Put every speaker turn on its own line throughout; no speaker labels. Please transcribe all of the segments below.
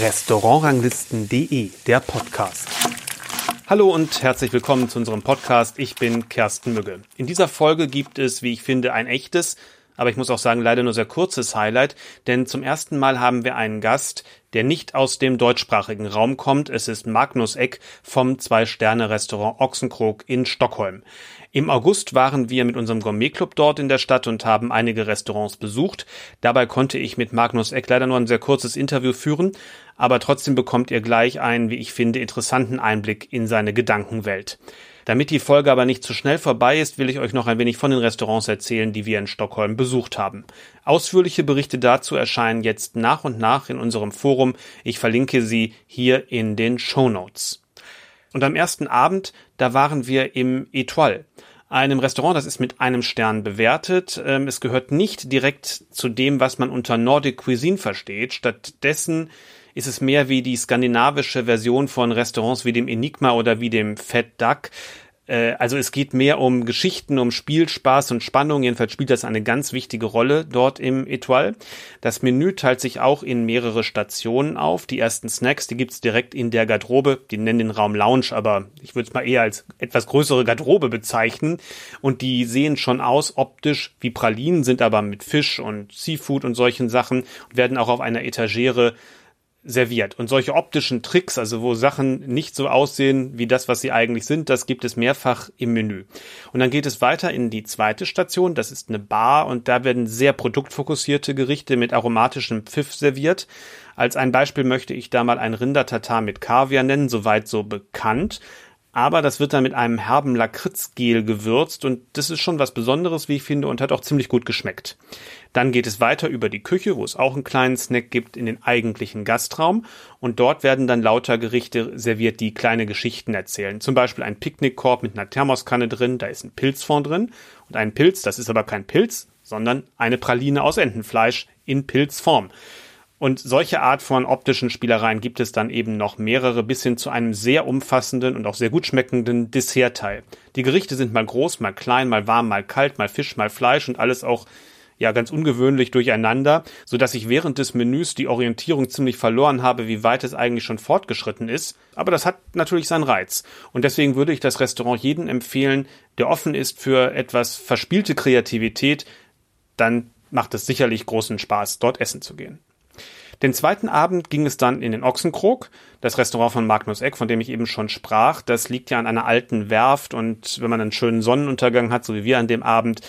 Restaurantranglisten.de, der Podcast. Hallo und herzlich willkommen zu unserem Podcast. Ich bin Kersten Mügge. In dieser Folge gibt es, wie ich finde, ein echtes, aber ich muss auch sagen, leider nur sehr kurzes Highlight, denn zum ersten Mal haben wir einen Gast, der nicht aus dem deutschsprachigen Raum kommt. Es ist Magnus Eck vom Zwei-Sterne-Restaurant Ochsenkrog in Stockholm. Im August waren wir mit unserem Gourmetclub dort in der Stadt und haben einige Restaurants besucht. Dabei konnte ich mit Magnus Eck leider nur ein sehr kurzes Interview führen, aber trotzdem bekommt ihr gleich einen, wie ich finde, interessanten Einblick in seine Gedankenwelt. Damit die Folge aber nicht zu schnell vorbei ist, will ich euch noch ein wenig von den Restaurants erzählen, die wir in Stockholm besucht haben. Ausführliche Berichte dazu erscheinen jetzt nach und nach in unserem Forum. Ich verlinke sie hier in den Show Notes. Und am ersten Abend, da waren wir im Etoile einem Restaurant, das ist mit einem Stern bewertet. Ähm, es gehört nicht direkt zu dem, was man unter Nordic Cuisine versteht. Stattdessen ist es mehr wie die skandinavische Version von Restaurants wie dem Enigma oder wie dem Fat Duck. Äh, also es geht mehr um Geschichten, um Spielspaß und Spannung. Jedenfalls spielt das eine ganz wichtige Rolle dort im Etoile. Das Menü teilt sich auch in mehrere Stationen auf. Die ersten Snacks, die gibt's direkt in der Garderobe. Die nennen den Raum Lounge, aber ich würde es mal eher als etwas größere Garderobe bezeichnen. Und die sehen schon aus optisch wie Pralinen, sind aber mit Fisch und Seafood und solchen Sachen und werden auch auf einer Etagere serviert. Und solche optischen Tricks, also wo Sachen nicht so aussehen wie das, was sie eigentlich sind, das gibt es mehrfach im Menü. Und dann geht es weiter in die zweite Station, das ist eine Bar und da werden sehr produktfokussierte Gerichte mit aromatischem Pfiff serviert. Als ein Beispiel möchte ich da mal ein Rindertatar mit Kaviar nennen, soweit so bekannt aber das wird dann mit einem herben Lakritzgel gewürzt und das ist schon was Besonderes, wie ich finde, und hat auch ziemlich gut geschmeckt. Dann geht es weiter über die Küche, wo es auch einen kleinen Snack gibt in den eigentlichen Gastraum und dort werden dann lauter Gerichte serviert, die kleine Geschichten erzählen. Zum Beispiel ein Picknickkorb mit einer Thermoskanne drin, da ist ein Pilzfond drin und ein Pilz, das ist aber kein Pilz, sondern eine Praline aus Entenfleisch in Pilzform. Und solche Art von optischen Spielereien gibt es dann eben noch mehrere bis hin zu einem sehr umfassenden und auch sehr gut schmeckenden Dessertteil. Die Gerichte sind mal groß, mal klein, mal warm, mal kalt, mal Fisch, mal Fleisch und alles auch ja ganz ungewöhnlich durcheinander, so dass ich während des Menüs die Orientierung ziemlich verloren habe, wie weit es eigentlich schon fortgeschritten ist. Aber das hat natürlich seinen Reiz. Und deswegen würde ich das Restaurant jedem empfehlen, der offen ist für etwas verspielte Kreativität, dann macht es sicherlich großen Spaß, dort essen zu gehen. Den zweiten Abend ging es dann in den Ochsenkrog, das Restaurant von Magnus Eck, von dem ich eben schon sprach. Das liegt ja an einer alten Werft und wenn man einen schönen Sonnenuntergang hat, so wie wir an dem Abend,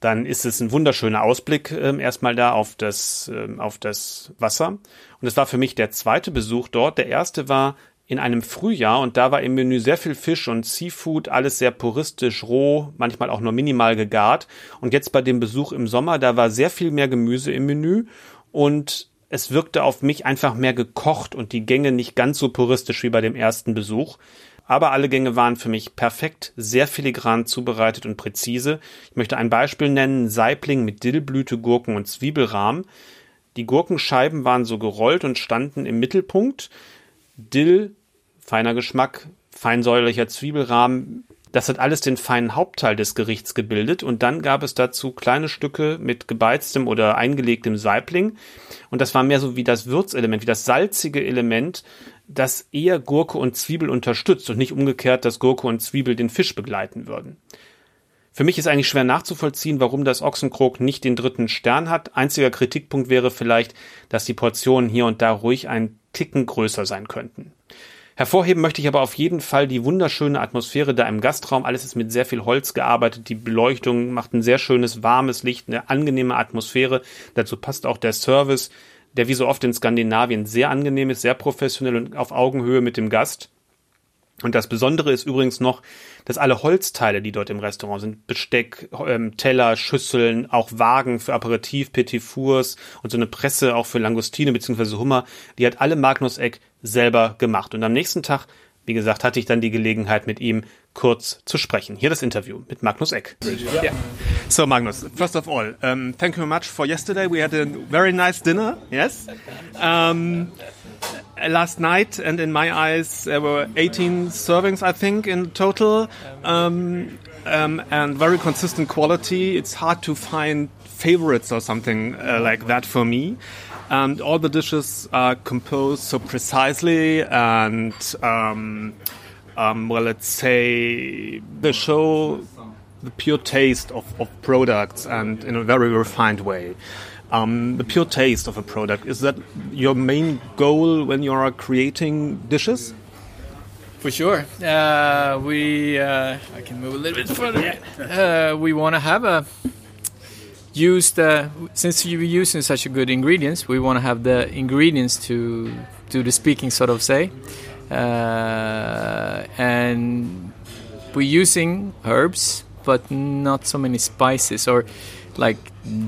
dann ist es ein wunderschöner Ausblick äh, erstmal da auf das, äh, auf das Wasser. Und es war für mich der zweite Besuch dort. Der erste war in einem Frühjahr und da war im Menü sehr viel Fisch und Seafood, alles sehr puristisch, roh, manchmal auch nur minimal gegart. Und jetzt bei dem Besuch im Sommer, da war sehr viel mehr Gemüse im Menü und es wirkte auf mich einfach mehr gekocht und die Gänge nicht ganz so puristisch wie bei dem ersten Besuch. Aber alle Gänge waren für mich perfekt, sehr filigran zubereitet und präzise. Ich möchte ein Beispiel nennen, Saibling mit Dillblüte, Gurken und Zwiebelrahm. Die Gurkenscheiben waren so gerollt und standen im Mittelpunkt. Dill, feiner Geschmack, feinsäuerlicher Zwiebelrahmen, das hat alles den feinen Hauptteil des Gerichts gebildet und dann gab es dazu kleine Stücke mit gebeiztem oder eingelegtem Saibling und das war mehr so wie das Würzelement, wie das salzige Element, das eher Gurke und Zwiebel unterstützt und nicht umgekehrt, dass Gurke und Zwiebel den Fisch begleiten würden. Für mich ist eigentlich schwer nachzuvollziehen, warum das Ochsenkrog nicht den dritten Stern hat. Einziger Kritikpunkt wäre vielleicht, dass die Portionen hier und da ruhig ein Ticken größer sein könnten. Hervorheben möchte ich aber auf jeden Fall die wunderschöne Atmosphäre da im Gastraum. Alles ist mit sehr viel Holz gearbeitet. Die Beleuchtung macht ein sehr schönes, warmes Licht, eine angenehme Atmosphäre. Dazu passt auch der Service, der wie so oft in Skandinavien sehr angenehm ist, sehr professionell und auf Augenhöhe mit dem Gast. Und das Besondere ist übrigens noch, dass alle Holzteile, die dort im Restaurant sind, Besteck, ähm, Teller, Schüsseln, auch Wagen für Aperitif, Petit Fours und so eine Presse auch für Langustine bzw. Hummer, die hat alle Magnus Eck selber gemacht. Und am nächsten Tag, wie gesagt, hatte ich dann die Gelegenheit, mit ihm kurz zu sprechen. Hier das Interview mit Magnus Eck.
Yeah. So Magnus, first of all, um, thank you very much for yesterday. We had a very nice dinner. Yes. Um, last night, and in my eyes, there were 18 servings, I think, in total, um, and very consistent quality. It's hard to find favorites or something uh, like that for me. And all the dishes are composed so precisely and, um, um, well, let's say they show the pure taste of, of products and in a very refined way. Um, the pure taste of a product is that your main goal when you are creating dishes?
For sure, uh, we uh, I can move a little bit further. Uh, we want to have a used since you're using such a good ingredients. We want to have the ingredients to do the speaking, sort of say, uh, and we're using herbs, but not so many spices or like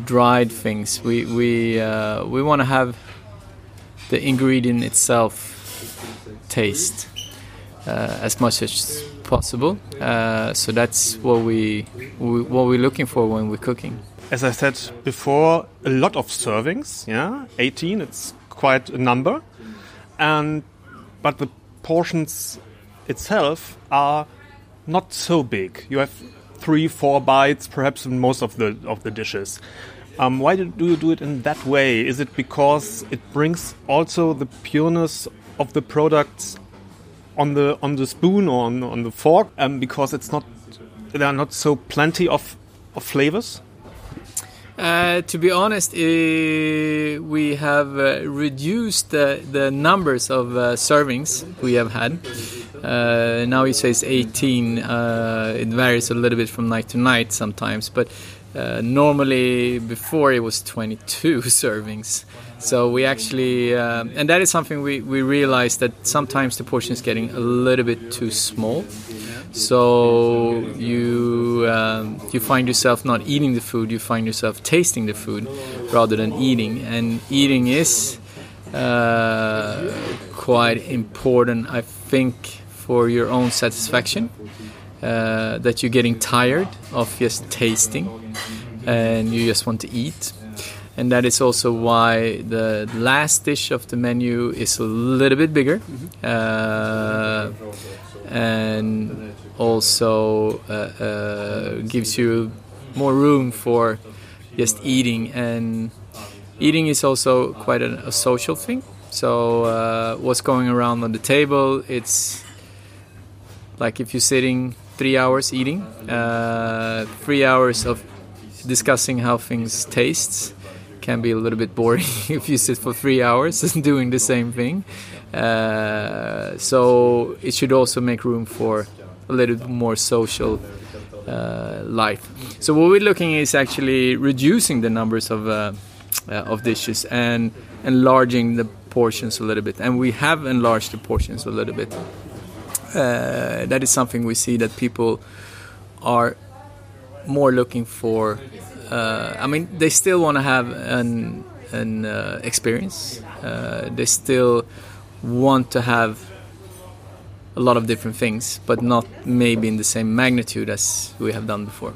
dried things. We we uh, we want to have the ingredient itself taste uh, as much as possible. Uh, so that's what we, we what we're looking for when we're cooking.
As I said before, a lot of servings. Yeah, 18. It's quite a number, and but the portions itself are not so big. You have three, four bites, perhaps in most of the of the dishes. Um, why do you do it in that way? Is it because it brings also the pureness of the products on the on the spoon or on, on the fork? Um, because it's not there are not so plenty of of flavors.
Uh, to be honest, uh, we have uh, reduced the, numbers of uh, servings we have had. Uh, now it says 18. Uh, it varies a little bit from night to night sometimes, but normally before it was 22 servings. So we actually, and that is something we, we realized that sometimes the portion is getting a little bit too small. So you um, you find yourself not eating the food, you find yourself tasting the food rather than eating. And eating is uh, quite important, I think, for your own satisfaction. Uh, that you're getting tired of just tasting, and you just want to eat. And that is also why the last dish of the menu is a little bit bigger. Uh, and also uh, uh, gives you more room for just eating. And eating is also quite a, a social thing. So uh, what's going around on the table it's like if you're sitting three hours eating uh, three hours of discussing how things taste can be a little bit boring if you sit for three hours doing the same thing. Uh, so it should also make room for a little bit more social uh, life. So what we're looking at is actually reducing the numbers of uh, uh, of dishes and enlarging the portions a little bit, and we have enlarged the portions a little bit. Uh, that is something we see that people are more looking for. Uh, I mean, they still want to have an an experience. they still want to have a lot of different things, but not maybe in the same magnitude as we have done before.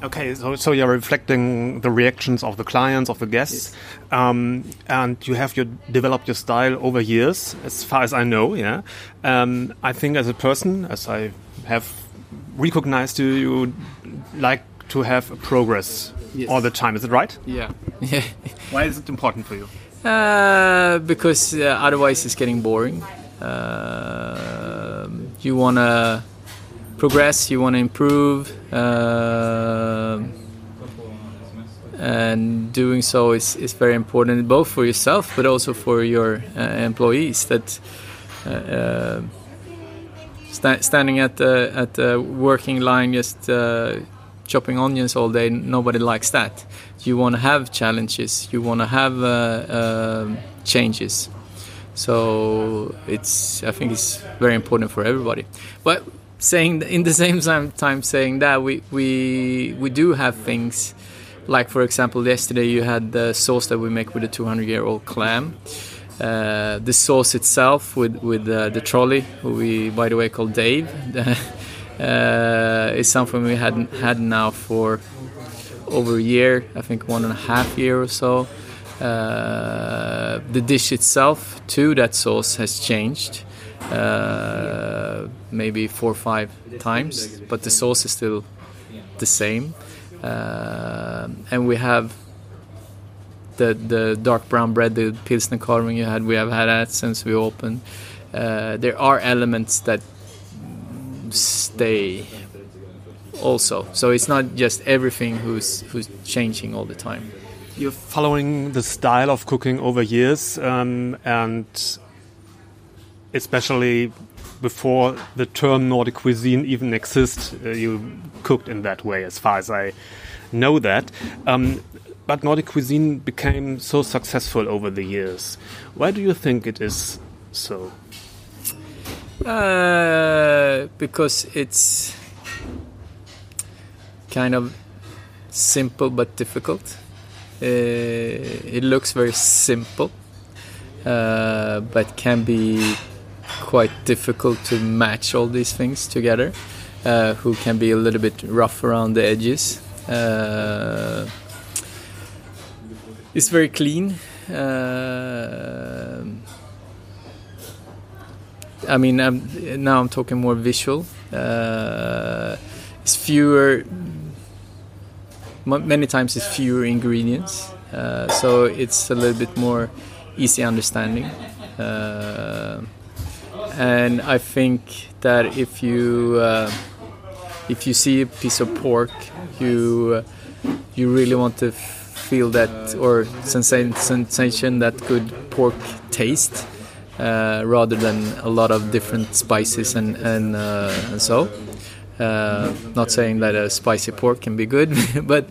Okay, so, so you're reflecting the reactions of the clients, of the guests, yes. um, and you have your, developed your style over years, as far as I know. Yeah, um, I think as a person, as I have recognized you, you like to have progress yes. all the time. Is it right?
Yeah.
Why is it important for you?
Uh, because uh, otherwise it's getting boring. Uh, you want to progress, you want to improve, uh, and doing so is, is very important both for yourself but also for your uh, employees. That uh, uh, sta standing at the at the working line just uh, chopping onions all day, nobody likes that. You want to have challenges, you want to have changes. So it's I think it's very important for everybody. But saying in the same time saying that we we we do have things like for example yesterday you had the sauce that we make with a 200 year old clam. Uh, the sauce itself with with uh, the trolley, who we by the way call Dave, uh, is something we hadn't had now for over a year. I think one and a half year or so. Uh, the dish itself to that sauce has changed uh, maybe four or five times, but the sauce is still the same. uh, and we have the the dark brown bread, the pilsner carving you had. We have had that since we opened. Uh, there are elements that stay also, so it's not just everything who's who's changing all the time.
You're following the style of cooking over years, um, and especially before the term Nordic cuisine even exists, uh, you cooked in that way, as far as I know that. Um, but Nordic cuisine became so successful over the years. Why do you think it is so?
Uh, because it's kind of simple but difficult. Uh, it looks very simple, uh, but can be quite difficult to match all these things together. Uh, who can be a little bit rough around the edges. Uh, it's very clean. I mean, I'm, now I'm talking more visual. Uh, it's fewer. Many times it's fewer ingredients, uh, so it's a little bit more easy understanding. Uh, and I think that if you uh, if you see a piece of pork, you you really want to feel that or sensation that good pork taste uh, rather than a lot of different spices and and, uh, and so. Uh, not saying that a spicy pork can be good, but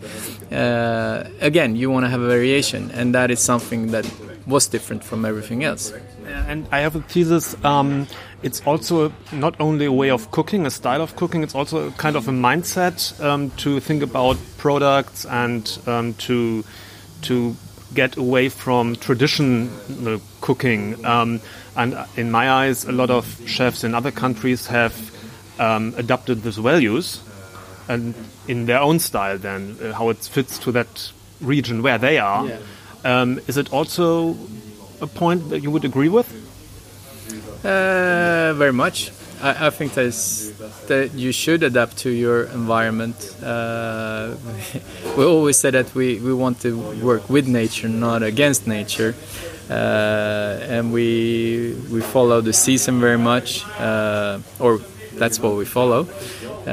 uh, again, you want to have a variation, and that is something that was different from everything else.
And I have a thesis. Um, it's also not only a way of cooking, a style of cooking. It's also kind of a mindset um, to think about products and um, to to get away from traditional cooking. Um, and in my eyes, a lot of chefs in other countries have um, adopted these values and in their own style. Then uh, how it fits to that region where they are. Yeah. Um, is it also a point that you would agree with?
Uh, very much. I, I think that you should adapt to your environment. Uh, we always say that we, we want to work with nature, not against nature. Uh, and we we follow the season very much, uh, or that's what we follow. Uh,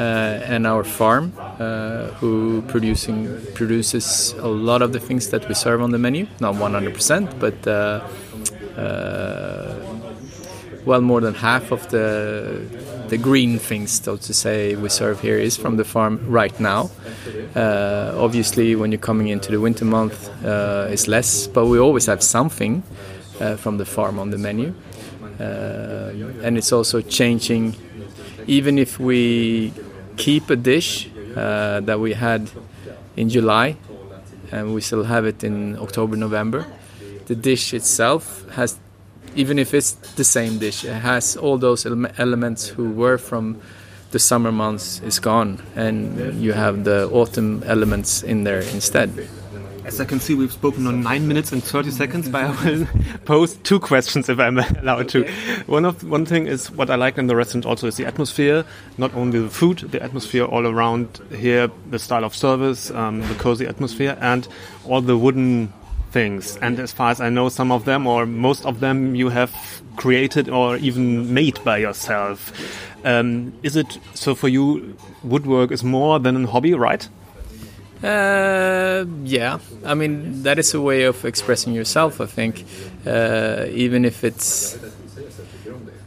and our farm, uh, who producing produces a lot of the things that we serve on the menu, not 100%, but uh, well more than half of the the green things, so to say, we serve here is from the farm right now. Uh, obviously, when you're coming into the winter month, uh, it's less, but we always have something uh, from the farm on the menu, and it's also changing. Even if we keep a dish uh, that we had in July, and we still have it in October, November, the dish itself has even if it's the same dish, it has all those ele elements who were from the summer months is gone, and you have the autumn elements in there instead.
As I can see, we've spoken on nine minutes and 30 seconds, but I will pose two questions if I'm allowed to. One of one thing is what I like in the restaurant also is the atmosphere, not only the food, the atmosphere all around here, the style of service, um, the cozy atmosphere, and all the wooden things. And as far as I know, some of them or most of them you have created or even made by yourself. Um, is it so for you? Woodwork is more than a hobby, right?
Uh, yeah, I mean that is a way of expressing yourself. I think, uh, even if it's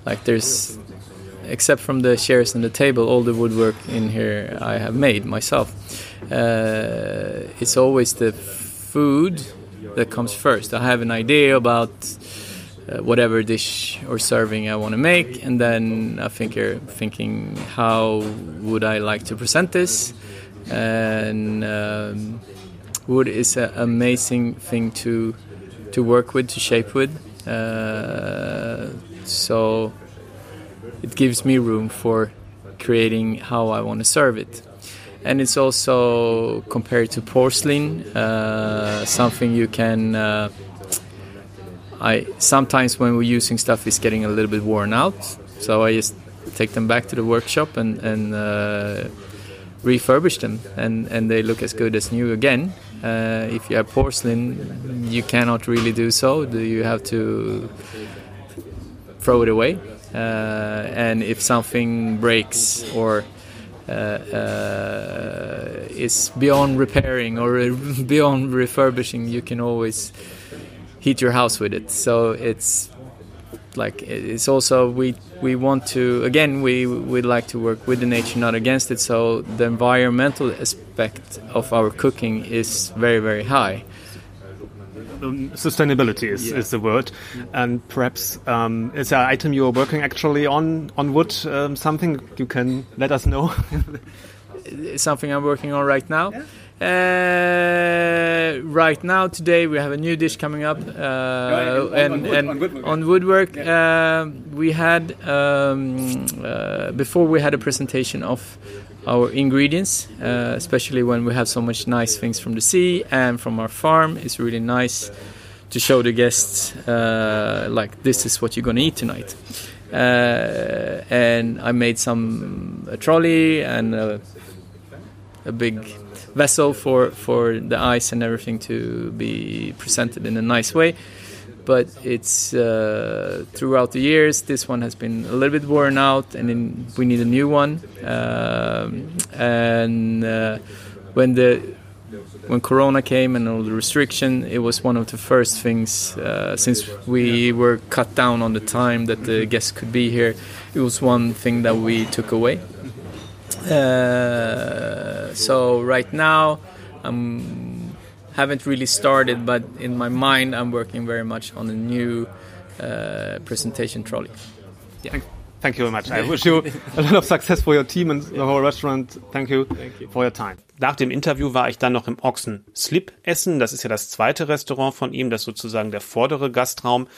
like there's, except from the chairs and the table, all the woodwork in here I have made myself. Uh, it's always the food that comes first. I have an idea about uh, whatever dish or serving I want to make, and then I think you're thinking, how would I like to present this? And um, wood is an amazing thing to to work with, to shape with. Uh, so it gives me room for creating how I want to serve it and it's also compared to porcelain uh, something you can uh, I sometimes when we're using stuff it's getting a little bit worn out so I just take them back to the workshop and, and uh, refurbish them and, and they look as good as new again. Uh, if you have porcelain, you cannot really do so. Do you have to throw it away. Uh, and if something breaks or uh, uh, is beyond repairing or beyond refurbishing, you can always heat your house with it. So it's like it's also we we want to again we we like to work with the nature not against it. So the environmental aspect of our cooking is very very high.
Um, sustainability is, yeah. is the word. And perhaps um, is there an item you're working actually on on wood um, something you can let us know?
Something i'm working on right now. Yeah. Uh, right now, today we have a new dish coming up, uh, and, on, wood, and on woodwork. On woodwork yeah. uh, we had um, uh, before we had a presentation of our ingredients, uh, especially when we have so much nice things from the sea and from our farm. It's really nice to show the guests uh, like this is what you're gonna eat tonight. and I made some a trolley and a, a big vessel for for the ice and everything to be presented in a nice way. But it's uh, throughout the years, this one has been a little bit worn out, and then we need a new one. Um, and uh, when the when Corona came and all the restriction, it was one of the first things. Uh, since we were cut down on the time that the guests could be here, it was one thing that we took away. Uh, so right now, I haven't really started, but in my mind, I'm working very much on a new uh, presentation trolley.
Yeah. Thank you very much. I wish you a lot of success for your team and the whole restaurant. Thank you, Thank you. for your time.
Nach dem Interview war ich dann noch im Ochsen Slip essen. Das ist ja das zweite Restaurant von ihm, das sozusagen der vordere Gastraum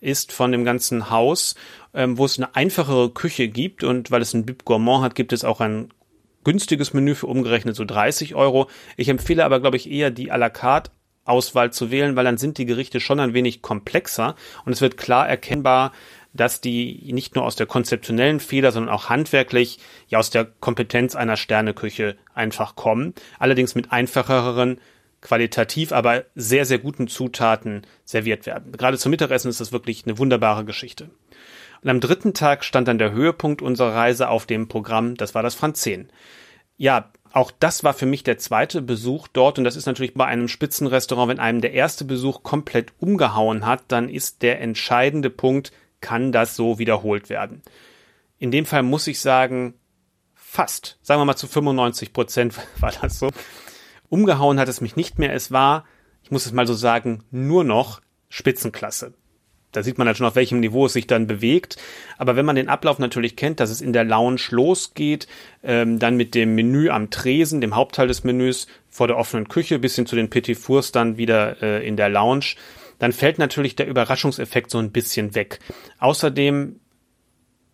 ist von dem ganzen Haus, ähm, wo es eine einfachere Küche gibt und weil es ein Bib Gourmand hat, gibt es auch ein günstiges Menü für umgerechnet so 30 Euro. Ich empfehle aber, glaube ich, eher die à la carte Auswahl zu wählen, weil dann sind die Gerichte schon ein wenig komplexer und es wird klar erkennbar, dass die nicht nur aus der konzeptionellen Fehler, sondern auch handwerklich ja aus der Kompetenz einer Sterneküche einfach kommen. Allerdings mit einfacheren qualitativ aber sehr, sehr guten Zutaten serviert werden. Gerade zum Mittagessen ist das wirklich eine wunderbare Geschichte. Und am dritten Tag stand dann der Höhepunkt unserer Reise auf dem Programm, das war das Franzen. Ja, auch das war für mich der zweite Besuch dort und das ist natürlich bei einem Spitzenrestaurant, wenn einem der erste Besuch komplett umgehauen hat, dann ist der entscheidende Punkt, kann das so wiederholt werden. In dem Fall muss ich sagen, fast, sagen wir mal zu 95 Prozent war das so. Umgehauen hat es mich nicht mehr. Es war, ich muss es mal so sagen, nur noch Spitzenklasse. Da sieht man halt schon, auf welchem Niveau es sich dann bewegt. Aber wenn man den Ablauf natürlich kennt, dass es in der Lounge losgeht, ähm, dann mit dem Menü am Tresen, dem Hauptteil des Menüs, vor der offenen Küche bis hin zu den Petit Fours dann wieder äh, in der Lounge, dann fällt natürlich der Überraschungseffekt so ein bisschen weg. Außerdem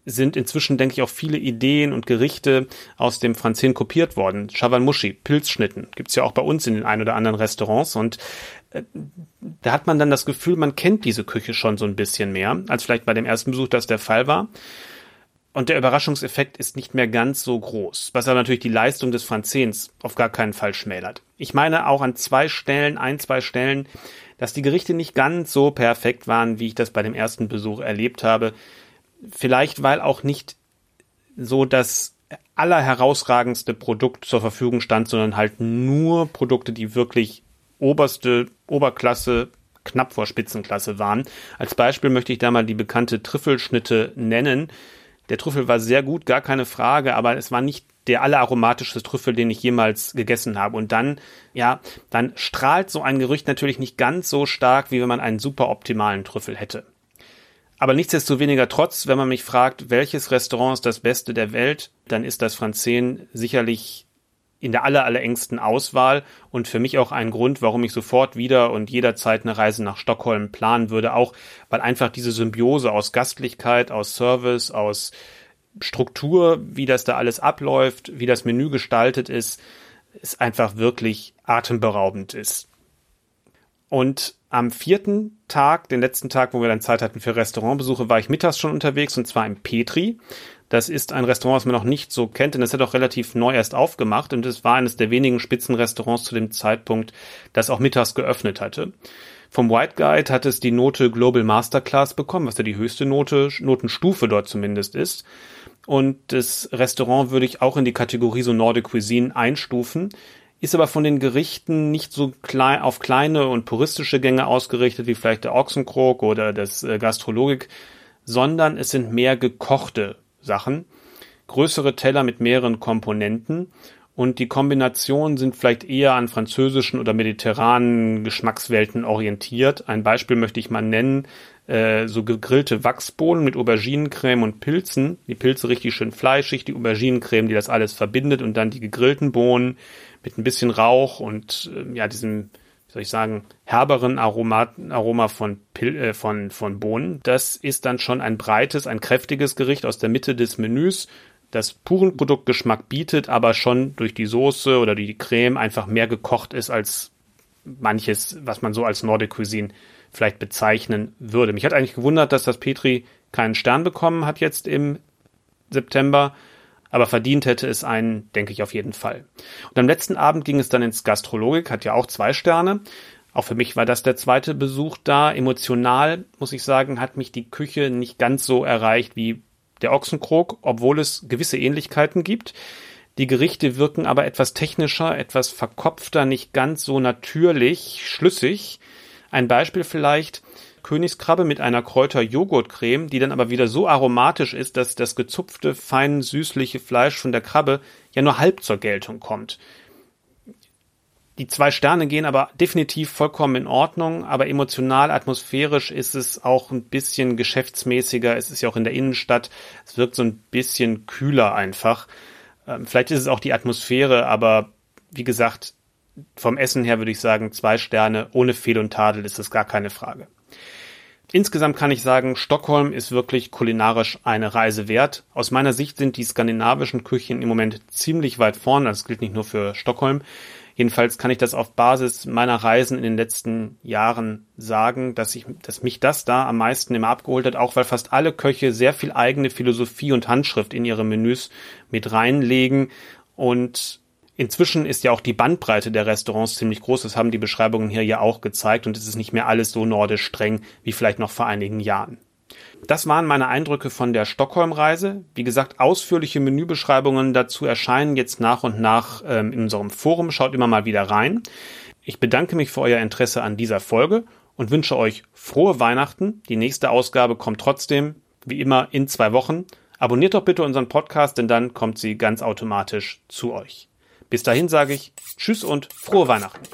sind inzwischen, denke ich, auch viele Ideen und Gerichte aus dem Franzen kopiert worden. Chavanmushi, Pilzschnitten, gibt's ja auch bei uns in den ein oder anderen Restaurants und äh, da hat man dann das Gefühl, man kennt diese Küche schon so ein bisschen mehr, als vielleicht bei dem ersten Besuch das der Fall war. Und der Überraschungseffekt ist nicht mehr ganz so groß, was aber natürlich die Leistung des Franzens auf gar keinen Fall schmälert. Ich meine auch an zwei Stellen, ein, zwei Stellen, dass die Gerichte nicht ganz so perfekt waren, wie ich das bei dem ersten Besuch erlebt habe. Vielleicht, weil auch nicht so das allerherausragendste Produkt zur Verfügung stand, sondern halt nur Produkte, die wirklich oberste Oberklasse, knapp vor Spitzenklasse waren. Als Beispiel möchte ich da mal die bekannte Trüffelschnitte nennen. Der Trüffel war sehr gut, gar keine Frage, aber es war nicht der alleraromatischste Trüffel, den ich jemals gegessen habe. Und dann, ja, dann strahlt so ein Gerücht natürlich nicht ganz so stark, wie wenn man einen super optimalen Trüffel hätte. Aber nichtsdestoweniger trotz, wenn man mich fragt, welches Restaurant ist das Beste der Welt, dann ist das Franzen sicherlich in der aller, allerengsten Auswahl und für mich auch ein Grund, warum ich sofort wieder und jederzeit eine Reise nach Stockholm planen würde, auch weil einfach diese Symbiose aus Gastlichkeit, aus Service, aus Struktur, wie das da alles abläuft, wie das Menü gestaltet ist, ist einfach wirklich atemberaubend ist. Und am vierten Tag, den letzten Tag, wo wir dann Zeit hatten für Restaurantbesuche, war ich mittags schon unterwegs und zwar im Petri. Das ist ein Restaurant, was man noch nicht so kennt, denn es hat auch relativ neu erst aufgemacht und es war eines der wenigen Spitzenrestaurants zu dem Zeitpunkt, das auch mittags geöffnet hatte. Vom White Guide hat es die Note Global Masterclass bekommen, was ja die höchste Note, Notenstufe dort zumindest ist. Und das Restaurant würde ich auch in die Kategorie so Nordic Cuisine einstufen ist aber von den Gerichten nicht so klein, auf kleine und puristische Gänge ausgerichtet wie vielleicht der Ochsenkrog oder das äh, Gastrologik, sondern es sind mehr gekochte Sachen, größere Teller mit mehreren Komponenten und die Kombinationen sind vielleicht eher an französischen oder mediterranen Geschmackswelten orientiert. Ein Beispiel möchte ich mal nennen, äh, so gegrillte Wachsbohnen mit Auberginencreme und Pilzen, die Pilze richtig schön fleischig, die Auberginencreme, die das alles verbindet und dann die gegrillten Bohnen mit ein bisschen Rauch und äh, ja, diesem, wie soll ich sagen, herberen Aroma, Aroma von, Pil äh, von, von Bohnen. Das ist dann schon ein breites, ein kräftiges Gericht aus der Mitte des Menüs, das puren Produktgeschmack bietet, aber schon durch die Soße oder die Creme einfach mehr gekocht ist als manches, was man so als Nordic Cuisine vielleicht bezeichnen würde. Mich hat eigentlich gewundert, dass das Petri keinen Stern bekommen hat jetzt im September aber verdient hätte es einen, denke ich auf jeden Fall. Und am letzten Abend ging es dann ins Gastrologik, hat ja auch zwei Sterne. Auch für mich war das der zweite Besuch da. Emotional, muss ich sagen, hat mich die Küche nicht ganz so erreicht wie der Ochsenkrog, obwohl es gewisse Ähnlichkeiten gibt. Die Gerichte wirken aber etwas technischer, etwas verkopfter, nicht ganz so natürlich, schlüssig. Ein Beispiel vielleicht, Königskrabbe mit einer Kräuter-Joghurtcreme, die dann aber wieder so aromatisch ist, dass das gezupfte, fein süßliche Fleisch von der Krabbe ja nur halb zur Geltung kommt. Die zwei Sterne gehen aber definitiv vollkommen in Ordnung, aber emotional, atmosphärisch ist es auch ein bisschen geschäftsmäßiger. Es ist ja auch in der Innenstadt. Es wirkt so ein bisschen kühler einfach. Ähm, vielleicht ist es auch die Atmosphäre, aber wie gesagt, vom Essen her würde ich sagen, zwei Sterne ohne Fehl und Tadel ist es gar keine Frage. Insgesamt kann ich sagen, Stockholm ist wirklich kulinarisch eine Reise wert. Aus meiner Sicht sind die skandinavischen Küchen im Moment ziemlich weit vorne. Das gilt nicht nur für Stockholm. Jedenfalls kann ich das auf Basis meiner Reisen in den letzten Jahren sagen, dass ich, dass mich das da am meisten immer abgeholt hat, auch weil fast alle Köche sehr viel eigene Philosophie und Handschrift in ihre Menüs mit reinlegen und Inzwischen ist ja auch die Bandbreite der Restaurants ziemlich groß. Das haben die Beschreibungen hier ja auch gezeigt und es ist nicht mehr alles so nordisch streng wie vielleicht noch vor einigen Jahren. Das waren meine Eindrücke von der Stockholm-Reise. Wie gesagt, ausführliche Menübeschreibungen dazu erscheinen jetzt nach und nach ähm, in unserem Forum. Schaut immer mal wieder rein. Ich bedanke mich für euer Interesse an dieser Folge und wünsche euch frohe Weihnachten. Die nächste Ausgabe kommt trotzdem, wie immer, in zwei Wochen. Abonniert doch bitte unseren Podcast, denn dann kommt sie ganz automatisch zu euch. Bis dahin sage ich Tschüss und frohe Weihnachten.